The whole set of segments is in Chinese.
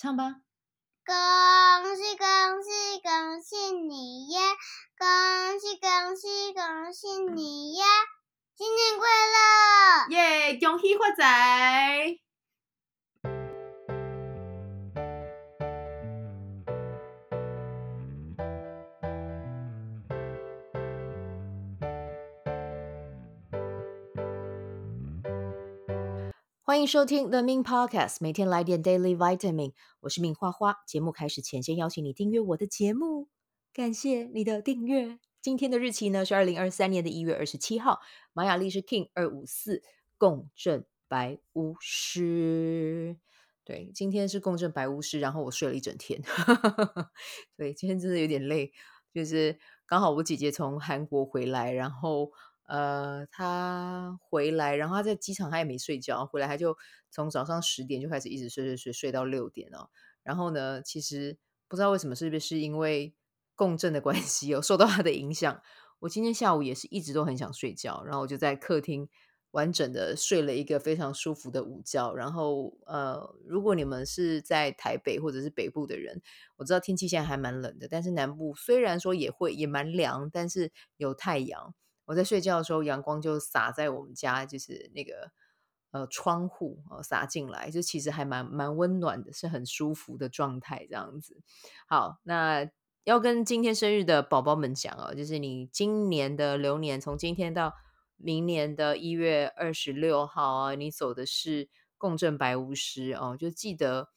唱吧。恭喜恭喜恭喜你呀！恭喜恭喜恭喜你呀！新年快乐！耶！恭喜发财！欢迎收听 The Min Podcast，每天来点 Daily Vitamin。我是敏花花。节目开始前，先邀请你订阅我的节目，感谢你的订阅。今天的日期呢是二零二三年的一月二十七号，玛雅历是 King 二五四共振白巫师。对，今天是共振白巫师，然后我睡了一整天。对，今天真的有点累，就是刚好我姐姐从韩国回来，然后。呃，他回来，然后他在机场，他也没睡觉。回来他就从早上十点就开始一直睡睡睡，睡到六点哦。然后呢，其实不知道为什么，是不是因为共振的关系有受到他的影响？我今天下午也是一直都很想睡觉，然后我就在客厅完整的睡了一个非常舒服的午觉。然后呃，如果你们是在台北或者是北部的人，我知道天气现在还蛮冷的，但是南部虽然说也会也蛮凉，但是有太阳。我在睡觉的时候，阳光就洒在我们家，就是那个呃窗户哦洒进来，就其实还蛮蛮温暖的，是很舒服的状态这样子。好，那要跟今天生日的宝宝们讲哦，就是你今年的流年，从今天到明年的一月二十六号啊，你走的是共振白巫师哦，就记得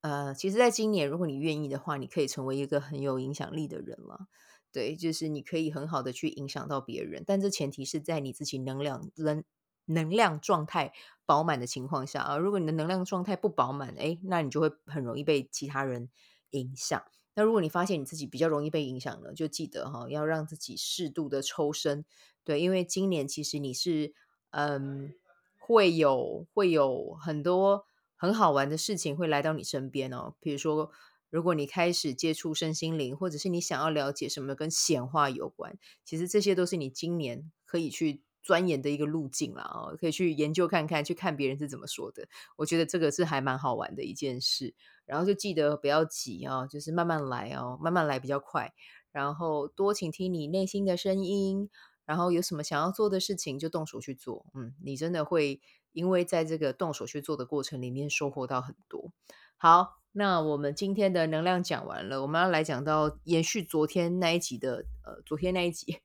呃，其实在今年，如果你愿意的话，你可以成为一个很有影响力的人了。对，就是你可以很好的去影响到别人，但这前提是在你自己能量能能量状态饱满的情况下啊。如果你的能量状态不饱满，哎，那你就会很容易被其他人影响。那如果你发现你自己比较容易被影响了，就记得哈，要让自己适度的抽身。对，因为今年其实你是嗯，会有会有很多很好玩的事情会来到你身边哦，比如说。如果你开始接触身心灵，或者是你想要了解什么跟显化有关，其实这些都是你今年可以去钻研的一个路径啦。哦，可以去研究看看，去看别人是怎么说的。我觉得这个是还蛮好玩的一件事。然后就记得不要急啊，就是慢慢来哦，慢慢来比较快。然后多倾听你内心的声音，然后有什么想要做的事情就动手去做。嗯，你真的会因为在这个动手去做的过程里面收获到很多。好。那我们今天的能量讲完了，我们要来讲到延续昨天那一集的，呃，昨天那一集，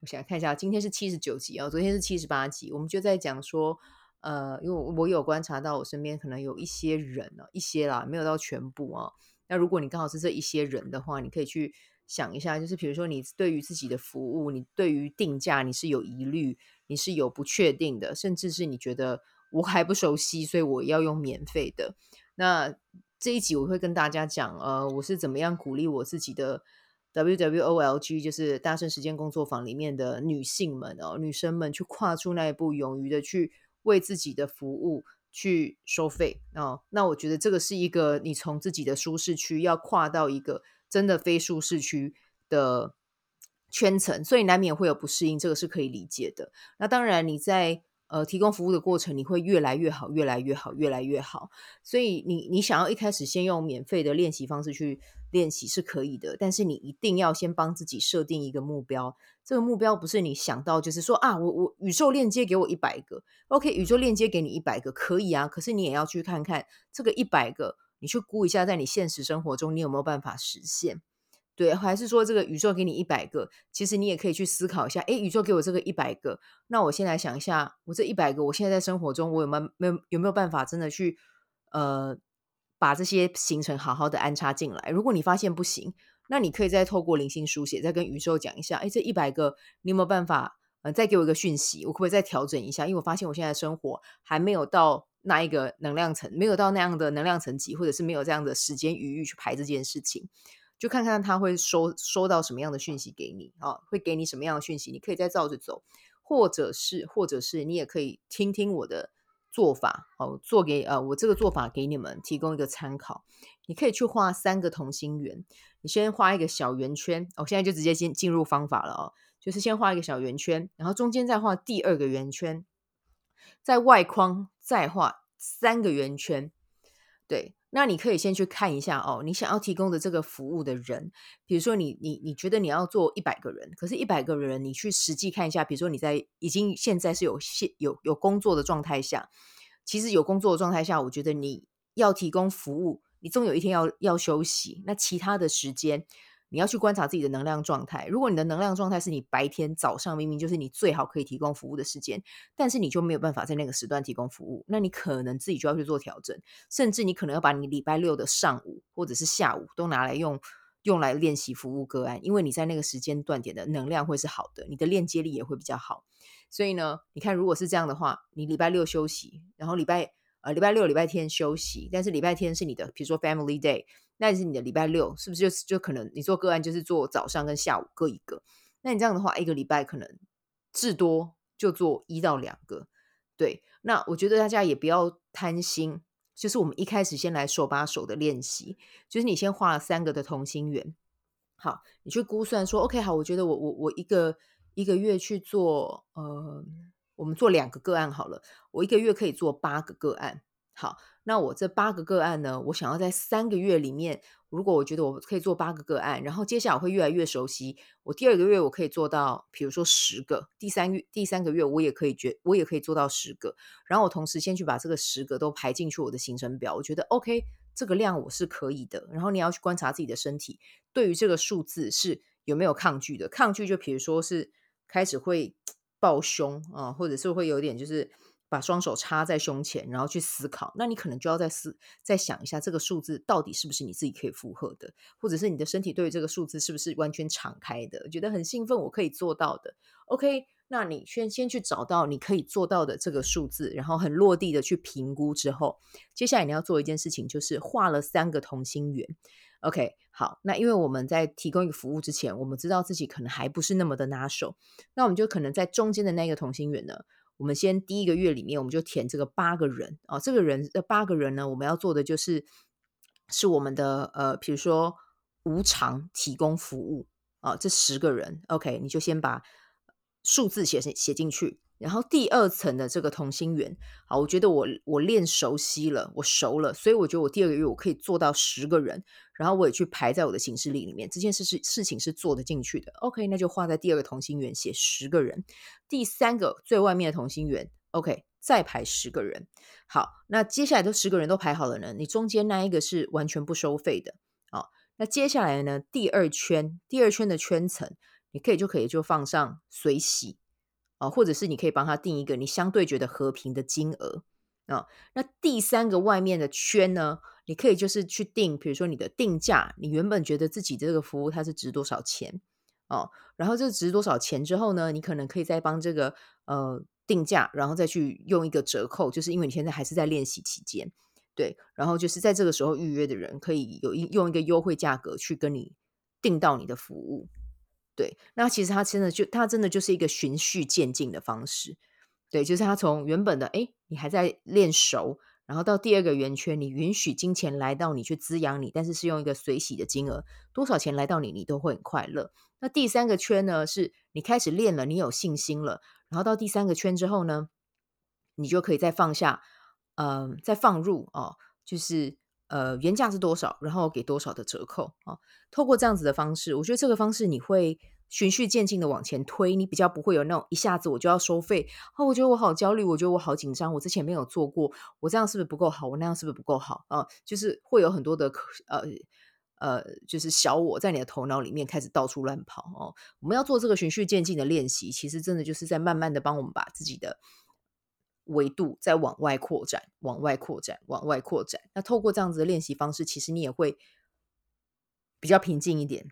我想看一下，今天是七十九集啊，昨天是七十八集，我们就在讲说，呃，因为我有观察到我身边可能有一些人呢，一些啦，没有到全部啊。那如果你刚好是这一些人的话，你可以去想一下，就是比如说你对于自己的服务，你对于定价你是有疑虑，你是有不确定的，甚至是你觉得我还不熟悉，所以我要用免费的，那。这一集我会跟大家讲，呃，我是怎么样鼓励我自己的 WWOLG，就是大圣时间工作坊里面的女性们哦，女生们去跨出那一步，勇于的去为自己的服务去收费哦。那我觉得这个是一个你从自己的舒适区要跨到一个真的非舒适区的圈层，所以难免会有不适应，这个是可以理解的。那当然你在。呃，提供服务的过程，你会越来越好，越来越好，越来越好。所以你你想要一开始先用免费的练习方式去练习是可以的，但是你一定要先帮自己设定一个目标。这个目标不是你想到就是说啊，我我宇宙链接给我一百个，OK，宇宙链接给你一百个可以啊，可是你也要去看看这个一百个，你去估一下，在你现实生活中你有没有办法实现。对，还是说这个宇宙给你一百个，其实你也可以去思考一下，诶，宇宙给我这个一百个，那我先来想一下，我这一百个，我现在在生活中，我有没有没有有没有办法真的去呃把这些行程好好的安插进来？如果你发现不行，那你可以再透过灵性书写，再跟宇宙讲一下，诶，这一百个你有没有办法呃再给我一个讯息，我可不可以再调整一下？因为我发现我现在生活还没有到那一个能量层，没有到那样的能量层级，或者是没有这样的时间余裕去排这件事情。就看看他会收收到什么样的讯息给你啊、会给你什么样的讯息，你可以再照着走，或者是或者是你也可以听听我的做法哦，做给呃我这个做法给你们提供一个参考。你可以去画三个同心圆，你先画一个小圆圈，我、哦、现在就直接进进入方法了哦，就是先画一个小圆圈，然后中间再画第二个圆圈，在外框再画三个圆圈，对。那你可以先去看一下哦，你想要提供的这个服务的人，比如说你你你觉得你要做一百个人，可是一百个人你去实际看一下，比如说你在已经现在是有现有有工作的状态下，其实有工作的状态下，我觉得你要提供服务，你总有一天要要休息，那其他的时间。你要去观察自己的能量状态。如果你的能量状态是你白天早上明明就是你最好可以提供服务的时间，但是你就没有办法在那个时段提供服务，那你可能自己就要去做调整，甚至你可能要把你礼拜六的上午或者是下午都拿来用，用来练习服务个案，因为你在那个时间段点的能量会是好的，你的链接力也会比较好。所以呢，你看如果是这样的话，你礼拜六休息，然后礼拜呃礼拜六礼拜天休息，但是礼拜天是你的，比如说 Family Day。那是你的礼拜六，是不是就就可能你做个案就是做早上跟下午各一个？那你这样的话，一个礼拜可能至多就做一到两个。对，那我觉得大家也不要贪心，就是我们一开始先来手把手的练习，就是你先画了三个的同心圆，好，你去估算说，OK，好，我觉得我我我一个一个月去做，呃，我们做两个个案好了，我一个月可以做八个个案，好。那我这八个个案呢，我想要在三个月里面，如果我觉得我可以做八个个案，然后接下来我会越来越熟悉，我第二个月我可以做到，比如说十个，第三月第三个月我也可以觉我也可以做到十个，然后我同时先去把这个十个都排进去我的行程表，我觉得 OK，这个量我是可以的。然后你要去观察自己的身体，对于这个数字是有没有抗拒的，抗拒就比如说是开始会 抱胸啊，或者是会有点就是。把双手插在胸前，然后去思考。那你可能就要再思、再想一下，这个数字到底是不是你自己可以负荷的，或者是你的身体对于这个数字是不是完全敞开的，觉得很兴奋，我可以做到的。OK，那你先先去找到你可以做到的这个数字，然后很落地的去评估之后，接下来你要做一件事情，就是画了三个同心圆。OK，好，那因为我们在提供一个服务之前，我们知道自己可能还不是那么的拿手，那我们就可能在中间的那个同心圆呢。我们先第一个月里面，我们就填这个八个人啊，这个人这八个人呢，我们要做的就是是我们的呃，比如说无偿提供服务啊，这十个人，OK，你就先把数字写写进去。然后第二层的这个同心圆，好，我觉得我我练熟悉了，我熟了，所以我觉得我第二个月我可以做到十个人，然后我也去排在我的行事历里面，这件事是事情是做得进去的。OK，那就画在第二个同心圆写十个人，第三个最外面的同心圆，OK，再排十个人。好，那接下来都十个人都排好了呢，你中间那一个是完全不收费的。好，那接下来呢，第二圈，第二圈的圈层，你可以就可以就放上随喜。啊，或者是你可以帮他定一个你相对觉得和平的金额啊。那第三个外面的圈呢，你可以就是去定，比如说你的定价，你原本觉得自己这个服务它是值多少钱哦，然后这值多少钱之后呢，你可能可以再帮这个呃定价，然后再去用一个折扣，就是因为你现在还是在练习期间，对，然后就是在这个时候预约的人可以有一用一个优惠价格去跟你订到你的服务。对，那其实他真的就他真的就是一个循序渐进的方式，对，就是他从原本的哎，你还在练熟，然后到第二个圆圈，你允许金钱来到你去滋养你，但是是用一个随喜的金额，多少钱来到你，你都会很快乐。那第三个圈呢，是你开始练了，你有信心了，然后到第三个圈之后呢，你就可以再放下，嗯、再放入哦，就是。呃，原价是多少，然后给多少的折扣啊？透过这样子的方式，我觉得这个方式你会循序渐进的往前推，你比较不会有那种一下子我就要收费啊。我觉得我好焦虑，我觉得我好紧张，我之前没有做过，我这样是不是不够好？我那样是不是不够好啊？就是会有很多的呃呃，就是小我在你的头脑里面开始到处乱跑哦。我们要做这个循序渐进的练习，其实真的就是在慢慢的帮我们把自己的。维度在往外扩展，往外扩展，往外扩展。那透过这样子的练习方式，其实你也会比较平静一点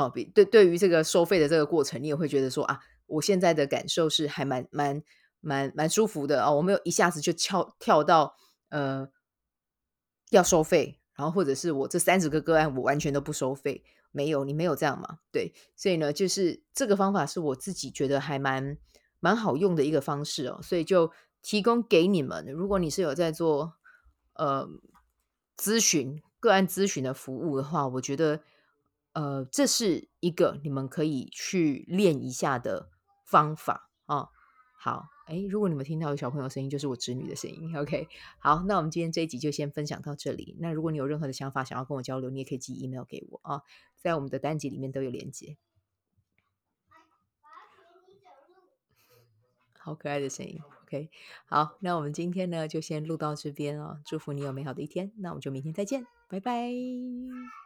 哦。比对对于这个收费的这个过程，你也会觉得说啊，我现在的感受是还蛮蛮蛮蛮舒服的、哦。我没有一下子就跳跳到呃要收费，然后或者是我这三十个个案我完全都不收费，没有，你没有这样嘛？对，所以呢，就是这个方法是我自己觉得还蛮蛮好用的一个方式哦，所以就。提供给你们，如果你是有在做呃咨询个案咨询的服务的话，我觉得呃这是一个你们可以去练一下的方法啊。好，哎，如果你们听到有小朋友声音，就是我侄女的声音。OK，好，那我们今天这一集就先分享到这里。那如果你有任何的想法想要跟我交流，你也可以寄 email 给我啊，在我们的单集里面都有连接。好可爱的声音，OK，好，那我们今天呢就先录到这边哦。祝福你有美好的一天，那我们就明天再见，拜拜。